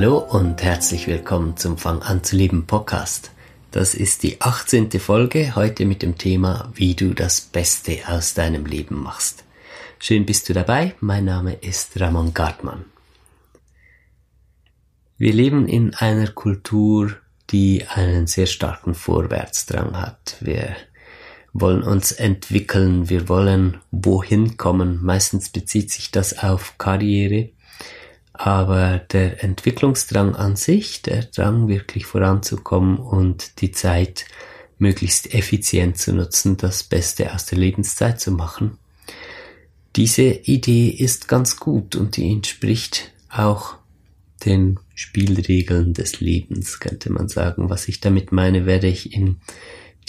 Hallo und herzlich willkommen zum Fang an zu leben Podcast. Das ist die 18. Folge heute mit dem Thema, wie du das Beste aus deinem Leben machst. Schön bist du dabei. Mein Name ist Ramon Gartmann. Wir leben in einer Kultur, die einen sehr starken Vorwärtsdrang hat. Wir wollen uns entwickeln, wir wollen wohin kommen. Meistens bezieht sich das auf Karriere aber der Entwicklungsdrang an sich, der Drang wirklich voranzukommen und die Zeit möglichst effizient zu nutzen, das Beste aus der Lebenszeit zu machen, diese Idee ist ganz gut und die entspricht auch den Spielregeln des Lebens, könnte man sagen. Was ich damit meine, werde ich in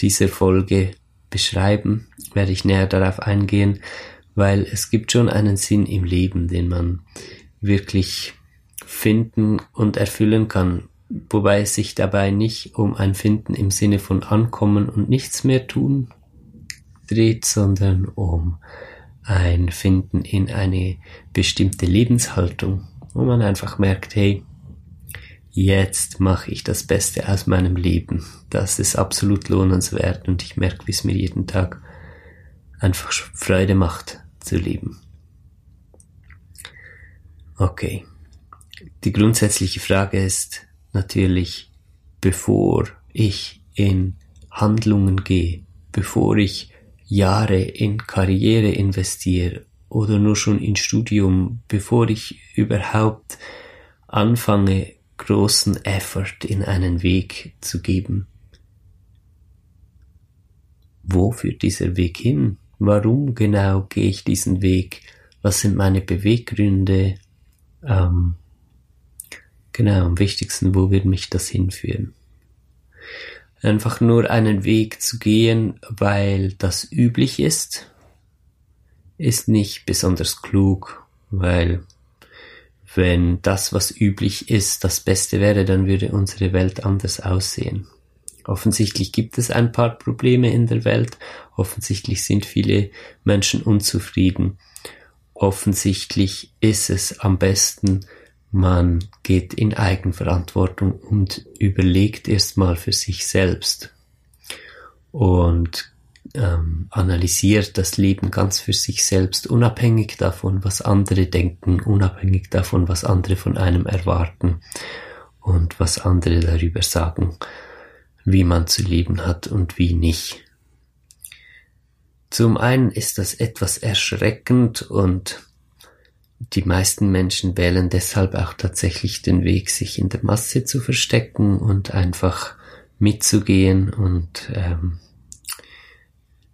dieser Folge beschreiben, werde ich näher darauf eingehen, weil es gibt schon einen Sinn im Leben, den man wirklich finden und erfüllen kann, wobei es sich dabei nicht um ein Finden im Sinne von Ankommen und nichts mehr tun dreht, sondern um ein Finden in eine bestimmte Lebenshaltung, wo man einfach merkt, hey, jetzt mache ich das Beste aus meinem Leben. Das ist absolut lohnenswert und ich merke, wie es mir jeden Tag einfach Freude macht zu leben. Okay. Die grundsätzliche Frage ist natürlich, bevor ich in Handlungen gehe, bevor ich Jahre in Karriere investiere oder nur schon in Studium, bevor ich überhaupt anfange, großen Effort in einen Weg zu geben. Wo führt dieser Weg hin? Warum genau gehe ich diesen Weg? Was sind meine Beweggründe? Ähm, genau, am wichtigsten, wo wird mich das hinführen? Einfach nur einen Weg zu gehen, weil das üblich ist, ist nicht besonders klug, weil wenn das, was üblich ist, das Beste wäre, dann würde unsere Welt anders aussehen. Offensichtlich gibt es ein paar Probleme in der Welt, offensichtlich sind viele Menschen unzufrieden offensichtlich ist es am besten, man geht in Eigenverantwortung und überlegt erstmal für sich selbst und ähm, analysiert das Leben ganz für sich selbst, unabhängig davon, was andere denken, unabhängig davon, was andere von einem erwarten und was andere darüber sagen, wie man zu leben hat und wie nicht. Zum einen ist das etwas erschreckend und die meisten Menschen wählen deshalb auch tatsächlich den Weg, sich in der Masse zu verstecken und einfach mitzugehen und ähm,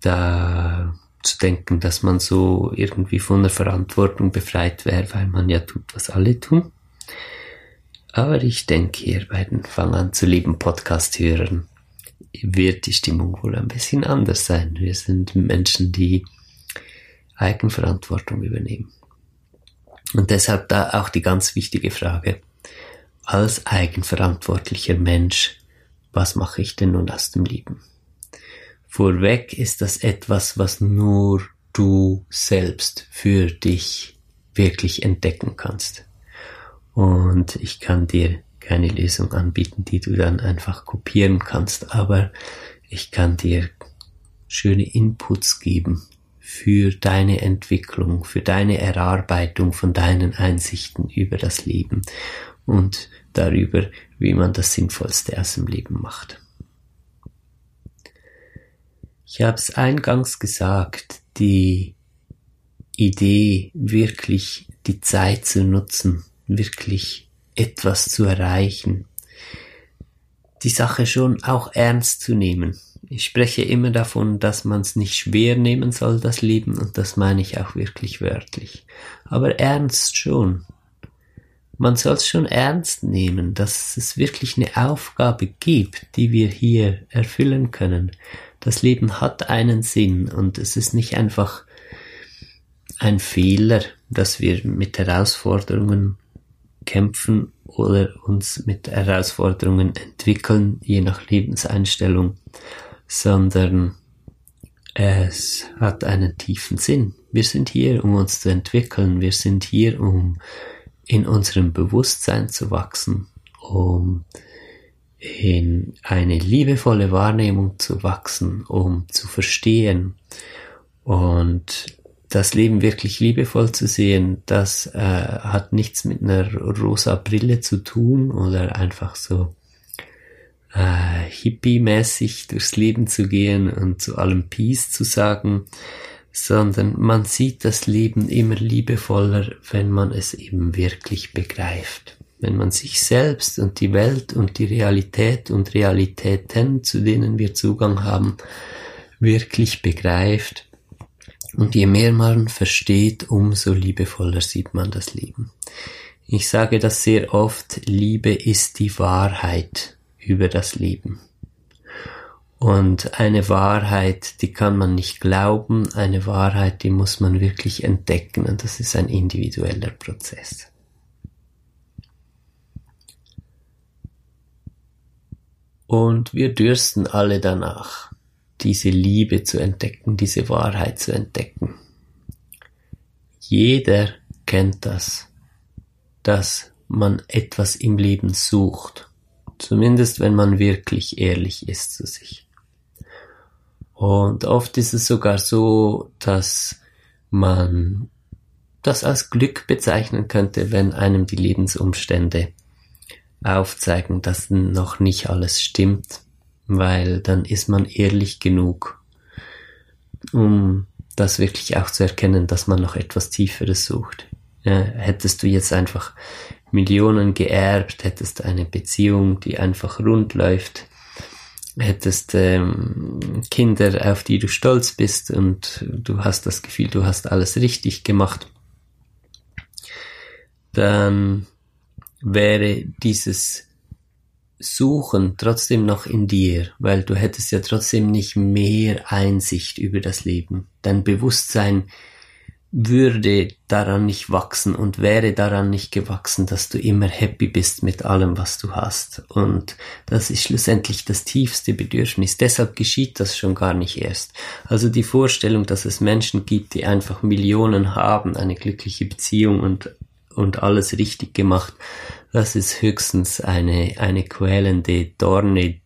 da zu denken, dass man so irgendwie von der Verantwortung befreit wäre, weil man ja tut, was alle tun. Aber ich denke, ihr beiden fangen an zu lieben Podcast-Hörern wird die Stimmung wohl ein bisschen anders sein. Wir sind Menschen, die Eigenverantwortung übernehmen. Und deshalb da auch die ganz wichtige Frage, als eigenverantwortlicher Mensch, was mache ich denn nun aus dem Leben? Vorweg ist das etwas, was nur du selbst für dich wirklich entdecken kannst. Und ich kann dir keine Lösung anbieten, die du dann einfach kopieren kannst, aber ich kann dir schöne Inputs geben für deine Entwicklung, für deine Erarbeitung von deinen Einsichten über das Leben und darüber, wie man das Sinnvollste aus dem Leben macht. Ich habe es eingangs gesagt, die Idee, wirklich die Zeit zu nutzen, wirklich etwas zu erreichen, die Sache schon auch ernst zu nehmen. Ich spreche immer davon, dass man es nicht schwer nehmen soll, das Leben, und das meine ich auch wirklich wörtlich. Aber ernst schon. Man soll es schon ernst nehmen, dass es wirklich eine Aufgabe gibt, die wir hier erfüllen können. Das Leben hat einen Sinn und es ist nicht einfach ein Fehler, dass wir mit Herausforderungen kämpfen oder uns mit Herausforderungen entwickeln, je nach Lebenseinstellung, sondern es hat einen tiefen Sinn. Wir sind hier, um uns zu entwickeln. Wir sind hier, um in unserem Bewusstsein zu wachsen, um in eine liebevolle Wahrnehmung zu wachsen, um zu verstehen und das Leben wirklich liebevoll zu sehen, das äh, hat nichts mit einer rosa Brille zu tun oder einfach so äh, hippie-mäßig durchs Leben zu gehen und zu allem Peace zu sagen, sondern man sieht das Leben immer liebevoller, wenn man es eben wirklich begreift. Wenn man sich selbst und die Welt und die Realität und Realitäten, zu denen wir Zugang haben, wirklich begreift und je mehr man versteht, umso liebevoller sieht man das Leben. Ich sage das sehr oft, Liebe ist die Wahrheit über das Leben. Und eine Wahrheit, die kann man nicht glauben, eine Wahrheit, die muss man wirklich entdecken und das ist ein individueller Prozess. Und wir dürsten alle danach diese Liebe zu entdecken, diese Wahrheit zu entdecken. Jeder kennt das, dass man etwas im Leben sucht, zumindest wenn man wirklich ehrlich ist zu sich. Und oft ist es sogar so, dass man das als Glück bezeichnen könnte, wenn einem die Lebensumstände aufzeigen, dass noch nicht alles stimmt, weil dann ist man ehrlich genug, um das wirklich auch zu erkennen, dass man noch etwas Tieferes sucht. Ja, hättest du jetzt einfach Millionen geerbt, hättest eine Beziehung, die einfach rund läuft, hättest ähm, Kinder, auf die du stolz bist und du hast das Gefühl, du hast alles richtig gemacht, dann wäre dieses Suchen trotzdem noch in dir, weil du hättest ja trotzdem nicht mehr Einsicht über das Leben. Dein Bewusstsein würde daran nicht wachsen und wäre daran nicht gewachsen, dass du immer happy bist mit allem, was du hast. Und das ist schlussendlich das tiefste Bedürfnis. Deshalb geschieht das schon gar nicht erst. Also die Vorstellung, dass es Menschen gibt, die einfach Millionen haben, eine glückliche Beziehung und, und alles richtig gemacht, das ist höchstens eine, eine quälende Dorne,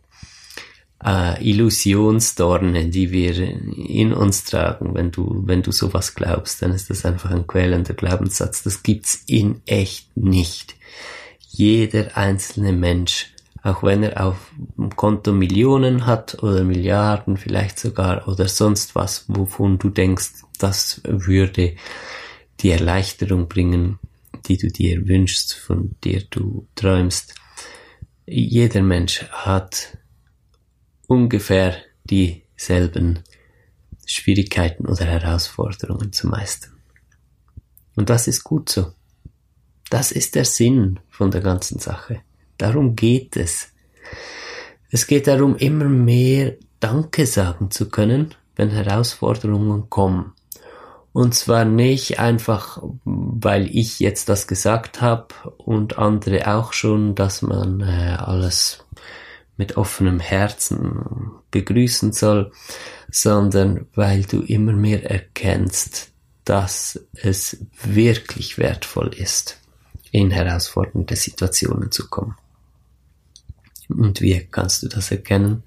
äh, Illusionsdorne, die wir in uns tragen. Wenn du, wenn du sowas glaubst, dann ist das einfach ein quälender Glaubenssatz. Das gibt's in echt nicht. Jeder einzelne Mensch, auch wenn er auf dem Konto Millionen hat oder Milliarden vielleicht sogar oder sonst was, wovon du denkst, das würde die Erleichterung bringen, die du dir wünschst, von der du träumst. Jeder Mensch hat ungefähr dieselben Schwierigkeiten oder Herausforderungen zu meistern. Und das ist gut so. Das ist der Sinn von der ganzen Sache. Darum geht es. Es geht darum, immer mehr Danke sagen zu können, wenn Herausforderungen kommen. Und zwar nicht einfach, weil ich jetzt das gesagt habe und andere auch schon, dass man äh, alles mit offenem Herzen begrüßen soll, sondern weil du immer mehr erkennst, dass es wirklich wertvoll ist, in herausfordernde Situationen zu kommen. Und wie kannst du das erkennen?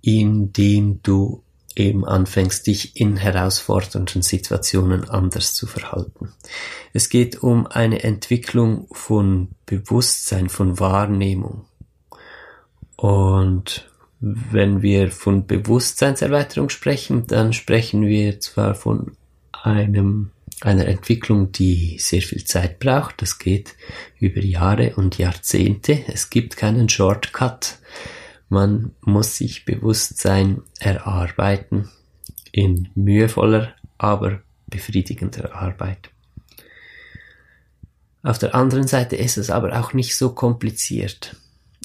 Indem du eben anfängst, dich in herausfordernden Situationen anders zu verhalten. Es geht um eine Entwicklung von Bewusstsein, von Wahrnehmung. Und wenn wir von Bewusstseinserweiterung sprechen, dann sprechen wir zwar von einem einer Entwicklung, die sehr viel Zeit braucht. Das geht über Jahre und Jahrzehnte. Es gibt keinen Shortcut. Man muss sich Bewusstsein erarbeiten in mühevoller, aber befriedigender Arbeit. Auf der anderen Seite ist es aber auch nicht so kompliziert.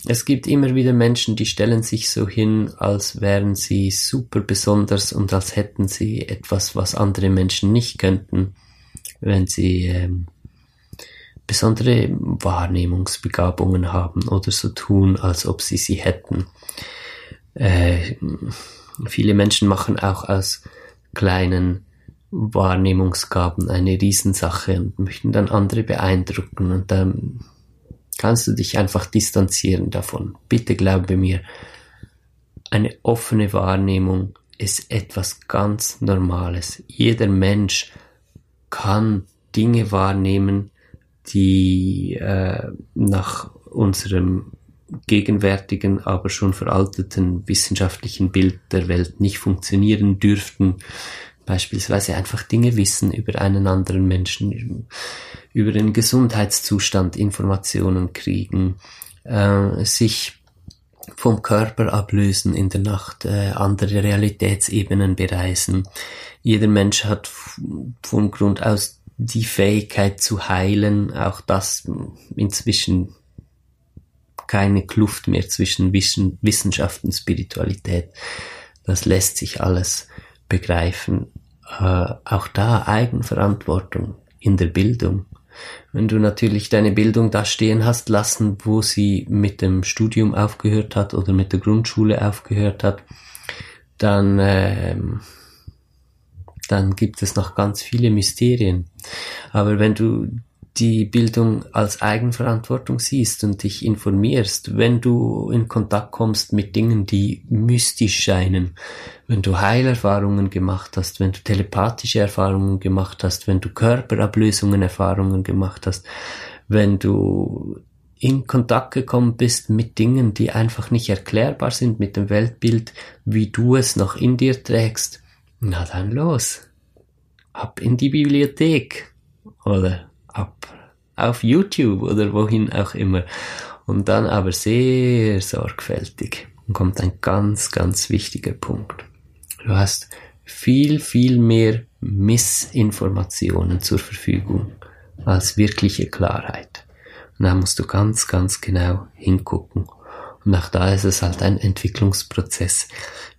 Es gibt immer wieder Menschen, die stellen sich so hin, als wären sie super besonders und als hätten sie etwas, was andere Menschen nicht könnten, wenn sie ähm, besondere Wahrnehmungsbegabungen haben oder so tun, als ob sie sie hätten. Äh, viele Menschen machen auch aus kleinen Wahrnehmungsgaben eine Riesensache und möchten dann andere beeindrucken und dann kannst du dich einfach distanzieren davon. Bitte glaube mir, eine offene Wahrnehmung ist etwas ganz Normales. Jeder Mensch kann Dinge wahrnehmen, die äh, nach unserem gegenwärtigen, aber schon veralteten wissenschaftlichen Bild der Welt nicht funktionieren dürften beispielsweise einfach Dinge wissen über einen anderen Menschen, über den Gesundheitszustand Informationen kriegen, äh, sich vom Körper ablösen in der Nacht, äh, andere Realitätsebenen bereisen. Jeder Mensch hat vom Grund aus die Fähigkeit zu heilen, auch das inzwischen keine Kluft mehr zwischen Wissen, Wissenschaft und Spiritualität. Das lässt sich alles begreifen. Äh, auch da Eigenverantwortung in der Bildung. Wenn du natürlich deine Bildung da stehen hast lassen, wo sie mit dem Studium aufgehört hat oder mit der Grundschule aufgehört hat, dann, ähm, dann gibt es noch ganz viele Mysterien. Aber wenn du die Bildung als Eigenverantwortung siehst und dich informierst, wenn du in Kontakt kommst mit Dingen, die mystisch scheinen, wenn du Heilerfahrungen gemacht hast, wenn du telepathische Erfahrungen gemacht hast, wenn du Körperablösungen Erfahrungen gemacht hast, wenn du in Kontakt gekommen bist mit Dingen, die einfach nicht erklärbar sind mit dem Weltbild, wie du es noch in dir trägst, na dann los. Ab in die Bibliothek. Oder ab auf YouTube oder wohin auch immer. Und dann aber sehr sorgfältig. Und kommt ein ganz, ganz wichtiger Punkt. Du hast viel, viel mehr Missinformationen zur Verfügung als wirkliche Klarheit. Und da musst du ganz, ganz genau hingucken. Und auch da ist es halt ein Entwicklungsprozess,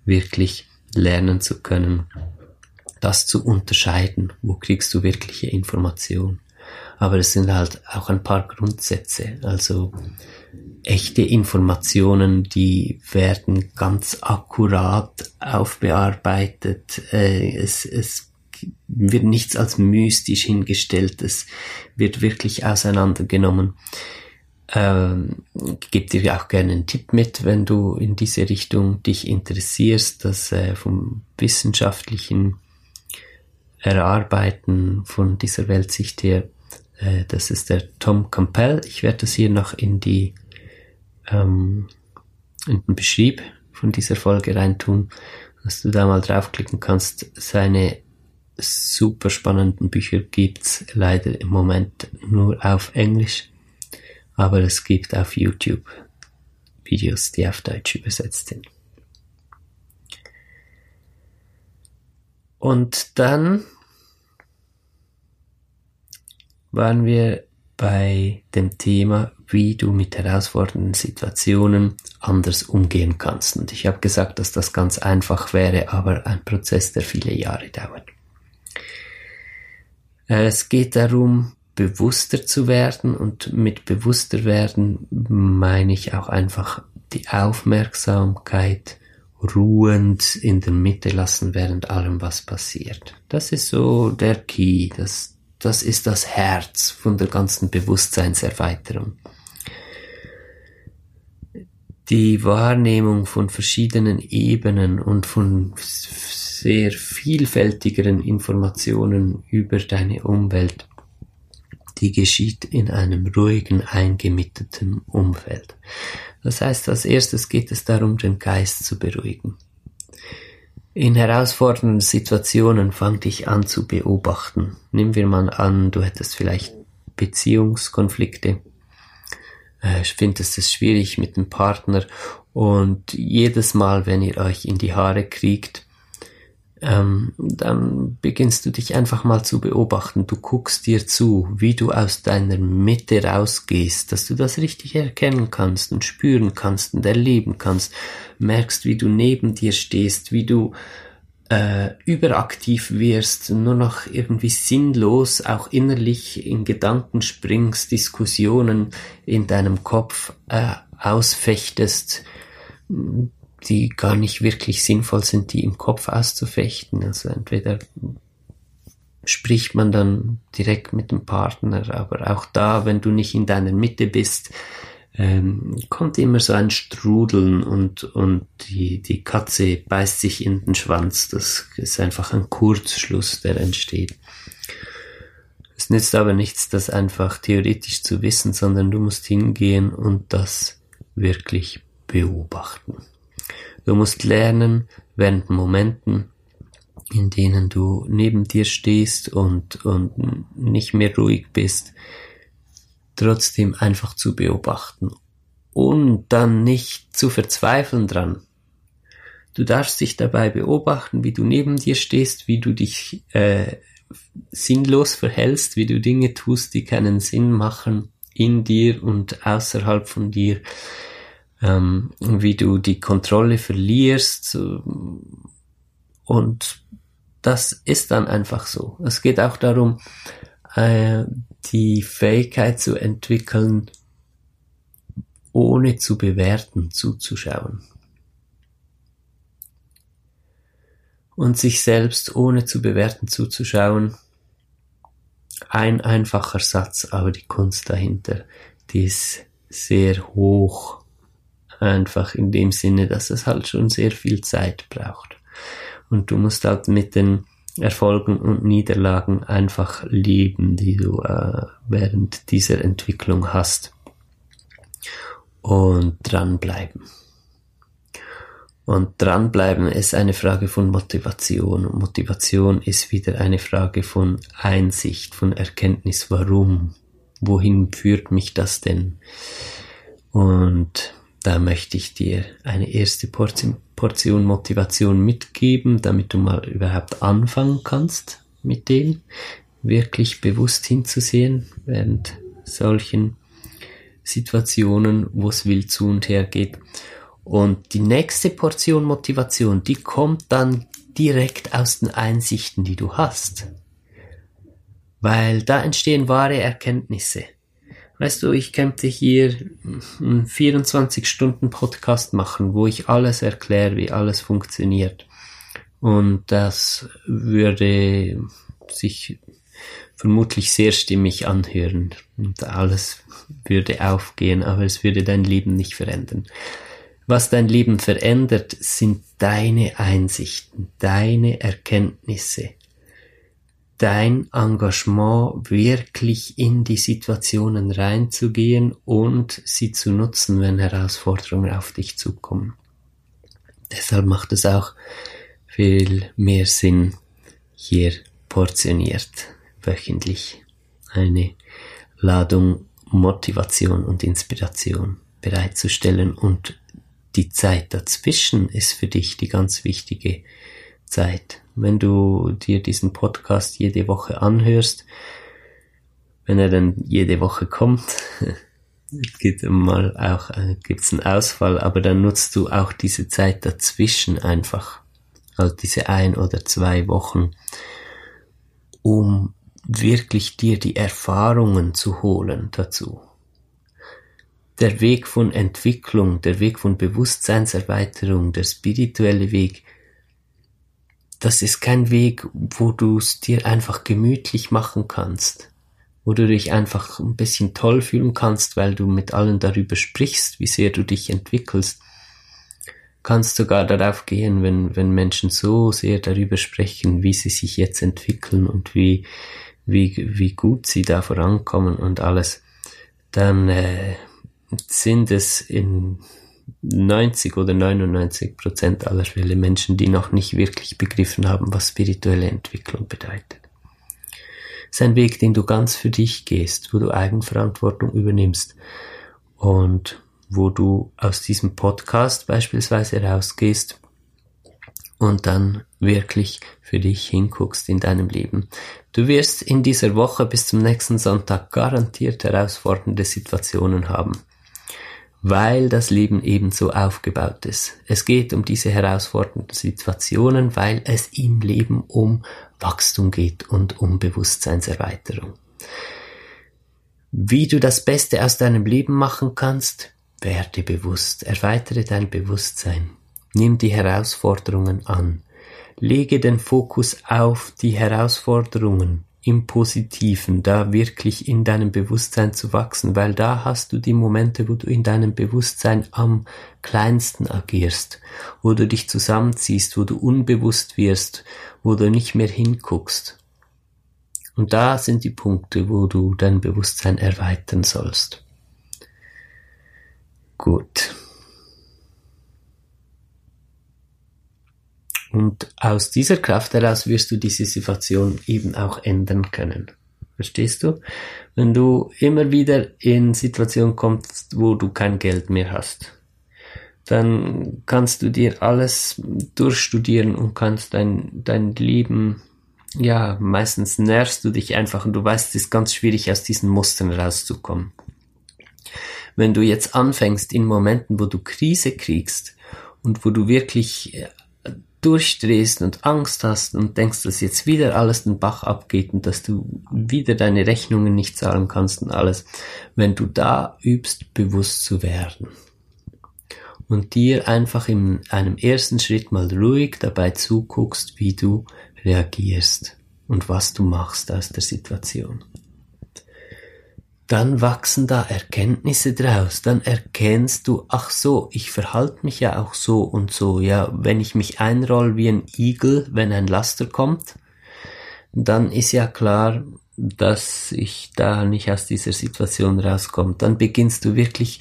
wirklich lernen zu können, das zu unterscheiden. Wo kriegst du wirkliche Information? Aber es sind halt auch ein paar Grundsätze. Also echte Informationen, die werden ganz akkurat aufbearbeitet. Äh, es, es wird nichts als mystisch hingestellt. Es wird wirklich auseinandergenommen. Ähm, gebe dir auch gerne einen Tipp mit, wenn du in diese Richtung dich interessierst, dass äh, vom wissenschaftlichen Erarbeiten von dieser Weltsicht her äh, das ist der Tom Campbell. Ich werde das hier noch in die ähm, in den Beschrieb von dieser Folge reintun, dass du da mal draufklicken kannst. Seine super spannenden Bücher gibt's leider im Moment nur auf Englisch, aber es gibt auf YouTube Videos, die auf Deutsch übersetzt sind. Und dann waren wir bei dem Thema, wie du mit herausfordernden Situationen anders umgehen kannst. Und ich habe gesagt, dass das ganz einfach wäre, aber ein Prozess, der viele Jahre dauert. Es geht darum, bewusster zu werden und mit bewusster werden meine ich auch einfach die Aufmerksamkeit ruhend in der Mitte lassen während allem, was passiert. Das ist so der Key, das, das ist das Herz von der ganzen Bewusstseinserweiterung. Die Wahrnehmung von verschiedenen Ebenen und von sehr vielfältigeren Informationen über deine Umwelt, die geschieht in einem ruhigen, eingemitteten Umfeld. Das heißt, als erstes geht es darum, den Geist zu beruhigen. In herausfordernden Situationen fang dich an zu beobachten. Nehmen wir mal an, du hättest vielleicht Beziehungskonflikte. Äh, findest es schwierig mit dem Partner und jedes Mal, wenn ihr euch in die Haare kriegt, ähm, dann beginnst du dich einfach mal zu beobachten. Du guckst dir zu, wie du aus deiner Mitte rausgehst, dass du das richtig erkennen kannst und spüren kannst und erleben kannst. Merkst, wie du neben dir stehst, wie du äh, überaktiv wirst, nur noch irgendwie sinnlos, auch innerlich in Gedanken springst, Diskussionen in deinem Kopf äh, ausfechtest, die gar nicht wirklich sinnvoll sind, die im Kopf auszufechten. Also entweder spricht man dann direkt mit dem Partner, aber auch da, wenn du nicht in deiner Mitte bist, ähm, kommt immer so ein Strudeln und, und die, die Katze beißt sich in den Schwanz. Das ist einfach ein Kurzschluss, der entsteht. Es nützt aber nichts, das einfach theoretisch zu wissen, sondern du musst hingehen und das wirklich beobachten. Du musst lernen, während Momenten, in denen du neben dir stehst und, und nicht mehr ruhig bist, trotzdem einfach zu beobachten und dann nicht zu verzweifeln dran. Du darfst dich dabei beobachten, wie du neben dir stehst, wie du dich äh, sinnlos verhältst, wie du Dinge tust, die keinen Sinn machen in dir und außerhalb von dir, ähm, wie du die Kontrolle verlierst und das ist dann einfach so. Es geht auch darum, äh, die Fähigkeit zu entwickeln, ohne zu bewerten zuzuschauen. Und sich selbst ohne zu bewerten zuzuschauen, ein einfacher Satz, aber die Kunst dahinter, die ist sehr hoch. Einfach in dem Sinne, dass es halt schon sehr viel Zeit braucht. Und du musst halt mit den Erfolgen und Niederlagen einfach leben, die du äh, während dieser Entwicklung hast. Und dranbleiben. Und dranbleiben ist eine Frage von Motivation. Und Motivation ist wieder eine Frage von Einsicht, von Erkenntnis. Warum? Wohin führt mich das denn? Und da möchte ich dir eine erste Portion, Motivation mitgeben, damit du mal überhaupt anfangen kannst mit dem, wirklich bewusst hinzusehen während solchen Situationen, wo es wild zu und her geht. Und die nächste Portion Motivation, die kommt dann direkt aus den Einsichten, die du hast. Weil da entstehen wahre Erkenntnisse. Weißt du, ich könnte hier einen 24-Stunden-Podcast machen, wo ich alles erkläre, wie alles funktioniert. Und das würde sich vermutlich sehr stimmig anhören. Und alles würde aufgehen, aber es würde dein Leben nicht verändern. Was dein Leben verändert, sind deine Einsichten, deine Erkenntnisse, dein Engagement wirklich in die Situationen reinzugehen und sie zu nutzen, wenn Herausforderungen auf dich zukommen. Deshalb macht es auch viel mehr Sinn, hier portioniert wöchentlich eine Ladung Motivation und Inspiration bereitzustellen und die Zeit dazwischen ist für dich die ganz wichtige Zeit wenn du dir diesen Podcast jede Woche anhörst, wenn er dann jede Woche kommt, gibt mal auch äh, gibt's einen Ausfall, aber dann nutzt du auch diese Zeit dazwischen einfach, also diese ein oder zwei Wochen, um wirklich dir die Erfahrungen zu holen dazu. Der Weg von Entwicklung, der Weg von Bewusstseinserweiterung, der spirituelle Weg, das ist kein Weg, wo du es dir einfach gemütlich machen kannst, wo du dich einfach ein bisschen toll fühlen kannst, weil du mit allen darüber sprichst, wie sehr du dich entwickelst. Kannst sogar darauf gehen, wenn, wenn Menschen so sehr darüber sprechen, wie sie sich jetzt entwickeln und wie, wie, wie gut sie da vorankommen und alles, dann äh, sind es in 90 oder 99 Prozent aller Fälle Menschen, die noch nicht wirklich begriffen haben, was spirituelle Entwicklung bedeutet. Es ist ein Weg, den du ganz für dich gehst, wo du Eigenverantwortung übernimmst und wo du aus diesem Podcast beispielsweise rausgehst und dann wirklich für dich hinguckst in deinem Leben. Du wirst in dieser Woche bis zum nächsten Sonntag garantiert herausfordernde Situationen haben, weil das Leben eben so aufgebaut ist. Es geht um diese herausfordernden Situationen, weil es im Leben um Wachstum geht und um Bewusstseinserweiterung. Wie du das Beste aus deinem Leben machen kannst, werde bewusst, erweitere dein Bewusstsein, nimm die Herausforderungen an, lege den Fokus auf die Herausforderungen im Positiven, da wirklich in deinem Bewusstsein zu wachsen, weil da hast du die Momente, wo du in deinem Bewusstsein am kleinsten agierst, wo du dich zusammenziehst, wo du unbewusst wirst, wo du nicht mehr hinguckst. Und da sind die Punkte, wo du dein Bewusstsein erweitern sollst. Gut. Und aus dieser Kraft heraus wirst du diese Situation eben auch ändern können. Verstehst du? Wenn du immer wieder in Situationen kommst, wo du kein Geld mehr hast, dann kannst du dir alles durchstudieren und kannst dein, dein Leben, ja, meistens nährst du dich einfach und du weißt, es ist ganz schwierig, aus diesen Mustern rauszukommen. Wenn du jetzt anfängst in Momenten, wo du Krise kriegst und wo du wirklich äh, durchdrehst und Angst hast und denkst, dass jetzt wieder alles den Bach abgeht und dass du wieder deine Rechnungen nicht zahlen kannst und alles, wenn du da übst, bewusst zu werden. Und dir einfach in einem ersten Schritt mal ruhig dabei zuguckst, wie du reagierst und was du machst aus der Situation dann wachsen da Erkenntnisse draus, dann erkennst du, ach so, ich verhalte mich ja auch so und so, ja, wenn ich mich einroll wie ein Igel, wenn ein Laster kommt, dann ist ja klar, dass ich da nicht aus dieser Situation rauskomme. Dann beginnst du wirklich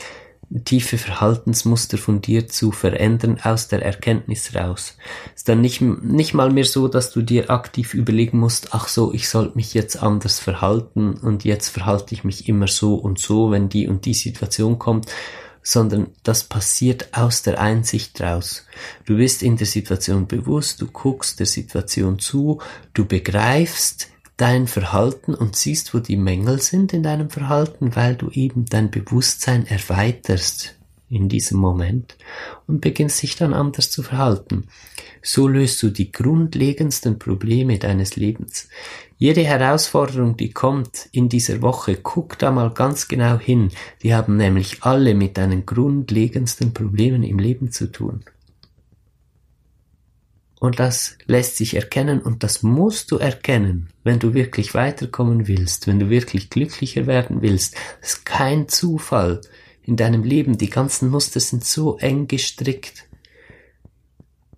tiefe Verhaltensmuster von dir zu verändern aus der Erkenntnis raus. Ist dann nicht, nicht mal mehr so, dass du dir aktiv überlegen musst, ach so, ich soll mich jetzt anders verhalten und jetzt verhalte ich mich immer so und so, wenn die und die Situation kommt, sondern das passiert aus der Einsicht raus. Du bist in der Situation bewusst, du guckst der Situation zu, du begreifst, dein Verhalten und siehst, wo die Mängel sind in deinem Verhalten, weil du eben dein Bewusstsein erweiterst in diesem Moment und beginnst dich dann anders zu verhalten. So löst du die grundlegendsten Probleme deines Lebens. Jede Herausforderung, die kommt in dieser Woche, guck da mal ganz genau hin. Die haben nämlich alle mit deinen grundlegendsten Problemen im Leben zu tun. Und das lässt sich erkennen und das musst du erkennen, wenn du wirklich weiterkommen willst, wenn du wirklich glücklicher werden willst. Das ist kein Zufall in deinem Leben. Die ganzen Muster sind so eng gestrickt.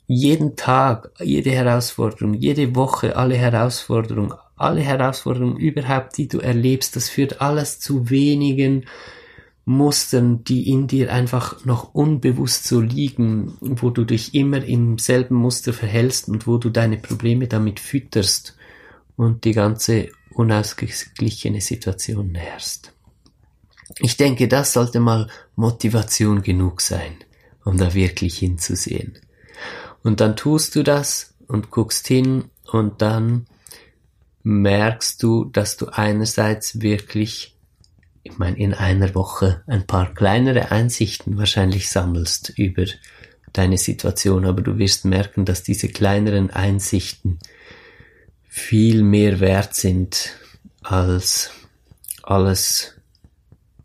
Jeden Tag, jede Herausforderung, jede Woche, alle Herausforderungen, alle Herausforderungen überhaupt, die du erlebst, das führt alles zu wenigen Mustern, die in dir einfach noch unbewusst so liegen, wo du dich immer im selben Muster verhältst und wo du deine Probleme damit fütterst und die ganze unausgeglichene Situation nährst. Ich denke, das sollte mal Motivation genug sein, um da wirklich hinzusehen. Und dann tust du das und guckst hin und dann merkst du, dass du einerseits wirklich ich meine, in einer Woche ein paar kleinere Einsichten wahrscheinlich sammelst über deine Situation, aber du wirst merken, dass diese kleineren Einsichten viel mehr wert sind als alles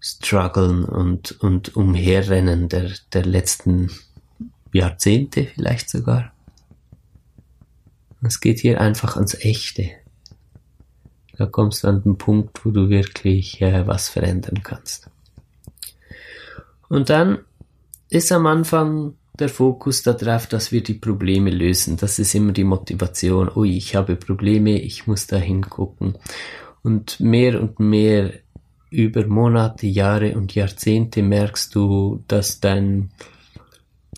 Struggeln und, und Umherrennen der, der letzten Jahrzehnte vielleicht sogar. Es geht hier einfach ans Echte. Da kommst du an den Punkt, wo du wirklich äh, was verändern kannst. Und dann ist am Anfang der Fokus darauf, dass wir die Probleme lösen. Das ist immer die Motivation. Ui, ich habe Probleme, ich muss da hingucken. Und mehr und mehr über Monate, Jahre und Jahrzehnte merkst du, dass dein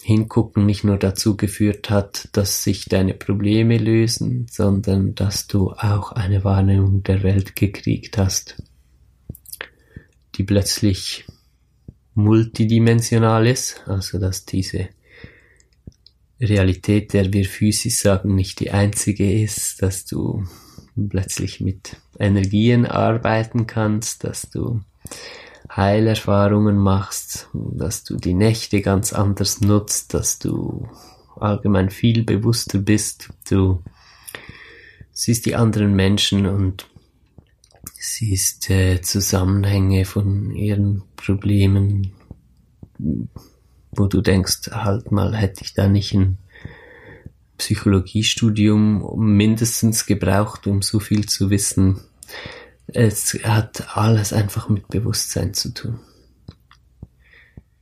Hingucken nicht nur dazu geführt hat, dass sich deine Probleme lösen, sondern dass du auch eine Wahrnehmung der Welt gekriegt hast, die plötzlich multidimensional ist, also dass diese Realität, der wir physisch sagen, nicht die einzige ist, dass du plötzlich mit Energien arbeiten kannst, dass du Heilerfahrungen machst, dass du die Nächte ganz anders nutzt, dass du allgemein viel bewusster bist, du siehst die anderen Menschen und siehst äh, Zusammenhänge von ihren Problemen, wo du denkst, halt mal, hätte ich da nicht ein Psychologiestudium mindestens gebraucht, um so viel zu wissen, es hat alles einfach mit Bewusstsein zu tun.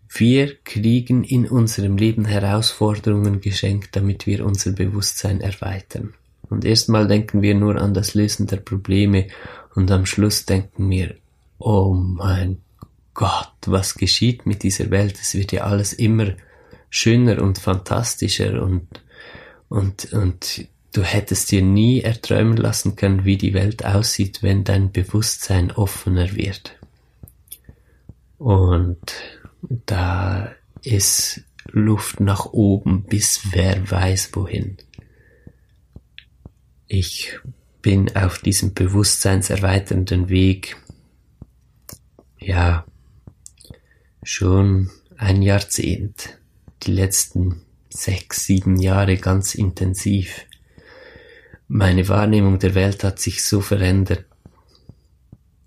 Wir kriegen in unserem Leben Herausforderungen geschenkt, damit wir unser Bewusstsein erweitern. Und erstmal denken wir nur an das Lösen der Probleme und am Schluss denken wir, oh mein Gott, was geschieht mit dieser Welt? Es wird ja alles immer schöner und fantastischer und, und, und Du hättest dir nie erträumen lassen können, wie die Welt aussieht, wenn dein Bewusstsein offener wird. Und da ist Luft nach oben bis wer weiß wohin. Ich bin auf diesem bewusstseinserweiternden Weg, ja, schon ein Jahrzehnt, die letzten sechs, sieben Jahre ganz intensiv meine Wahrnehmung der Welt hat sich so verändert.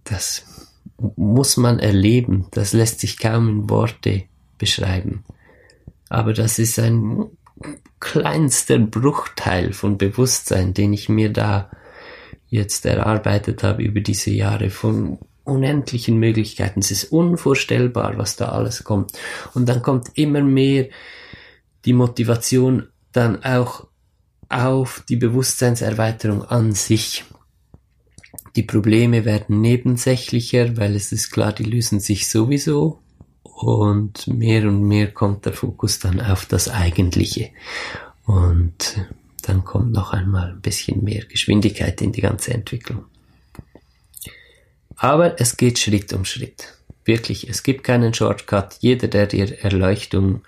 Das muss man erleben. Das lässt sich kaum in Worte beschreiben. Aber das ist ein kleinster Bruchteil von Bewusstsein, den ich mir da jetzt erarbeitet habe über diese Jahre von unendlichen Möglichkeiten. Es ist unvorstellbar, was da alles kommt. Und dann kommt immer mehr die Motivation, dann auch auf die Bewusstseinserweiterung an sich. Die Probleme werden nebensächlicher, weil es ist klar, die lösen sich sowieso und mehr und mehr kommt der Fokus dann auf das Eigentliche. Und dann kommt noch einmal ein bisschen mehr Geschwindigkeit in die ganze Entwicklung. Aber es geht Schritt um Schritt. Wirklich, es gibt keinen Shortcut. Jeder, der dir Erleuchtung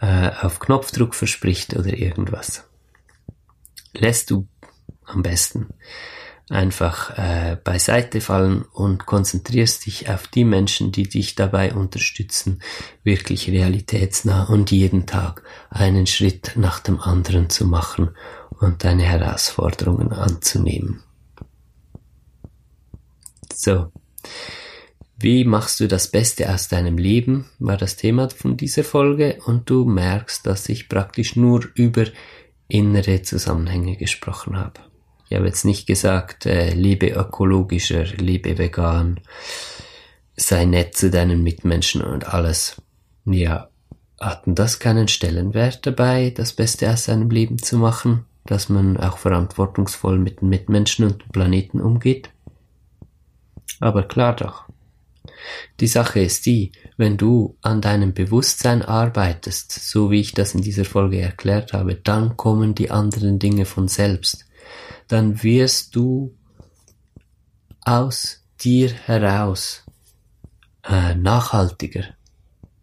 äh, auf Knopfdruck verspricht oder irgendwas lässt du am besten einfach äh, beiseite fallen und konzentrierst dich auf die Menschen, die dich dabei unterstützen, wirklich realitätsnah und jeden Tag einen Schritt nach dem anderen zu machen und deine Herausforderungen anzunehmen. So. Wie machst du das Beste aus deinem Leben, war das Thema von dieser Folge und du merkst, dass ich praktisch nur über innere Zusammenhänge gesprochen habe. Ich habe jetzt nicht gesagt, äh, lebe ökologischer, lebe vegan, sei nett zu deinen Mitmenschen und alles. Ja, hatten das keinen Stellenwert dabei, das Beste aus seinem Leben zu machen, dass man auch verantwortungsvoll mit den Mitmenschen und dem Planeten umgeht? Aber klar doch. Die Sache ist die, wenn du an deinem Bewusstsein arbeitest, so wie ich das in dieser Folge erklärt habe, dann kommen die anderen Dinge von selbst. Dann wirst du aus dir heraus äh, nachhaltiger,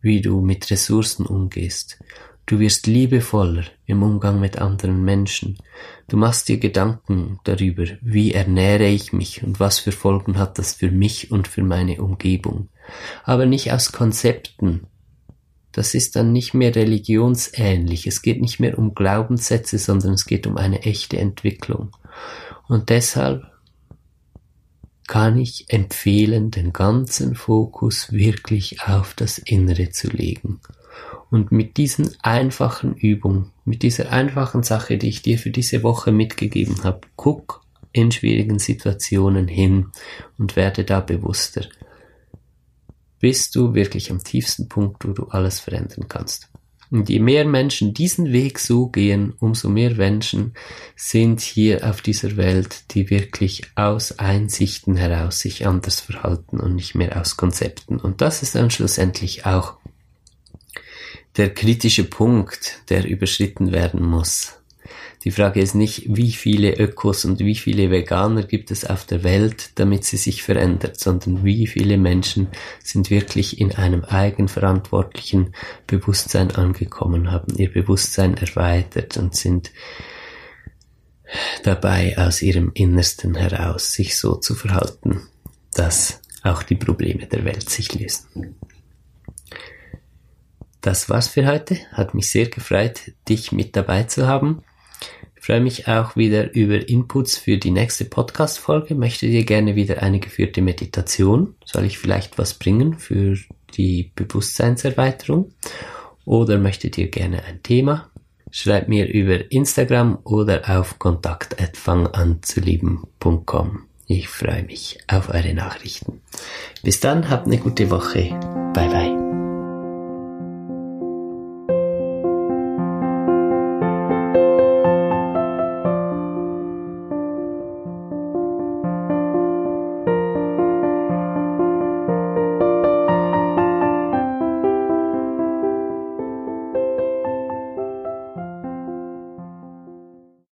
wie du mit Ressourcen umgehst. Du wirst liebevoller im Umgang mit anderen Menschen. Du machst dir Gedanken darüber, wie ernähre ich mich und was für Folgen hat das für mich und für meine Umgebung. Aber nicht aus Konzepten. Das ist dann nicht mehr religionsähnlich. Es geht nicht mehr um Glaubenssätze, sondern es geht um eine echte Entwicklung. Und deshalb kann ich empfehlen, den ganzen Fokus wirklich auf das Innere zu legen. Und mit diesen einfachen Übungen, mit dieser einfachen Sache, die ich dir für diese Woche mitgegeben habe, guck in schwierigen Situationen hin und werde da bewusster. Bist du wirklich am tiefsten Punkt, wo du alles verändern kannst. Und je mehr Menschen diesen Weg so gehen, umso mehr Menschen sind hier auf dieser Welt, die wirklich aus Einsichten heraus sich anders verhalten und nicht mehr aus Konzepten. Und das ist dann schlussendlich auch der kritische Punkt, der überschritten werden muss. Die Frage ist nicht, wie viele Ökos und wie viele Veganer gibt es auf der Welt, damit sie sich verändert, sondern wie viele Menschen sind wirklich in einem eigenverantwortlichen Bewusstsein angekommen, haben ihr Bewusstsein erweitert und sind dabei aus ihrem Innersten heraus sich so zu verhalten, dass auch die Probleme der Welt sich lösen. Das war's für heute. Hat mich sehr gefreut, dich mit dabei zu haben. Ich freue mich auch wieder über Inputs für die nächste Podcast-Folge. Möchte dir gerne wieder eine geführte Meditation? Soll ich vielleicht was bringen für die Bewusstseinserweiterung? Oder möchtet ihr gerne ein Thema? Schreibt mir über Instagram oder auf kontakt.fanganzulieben.com. Ich freue mich auf eure Nachrichten. Bis dann, habt eine gute Woche. Bye bye.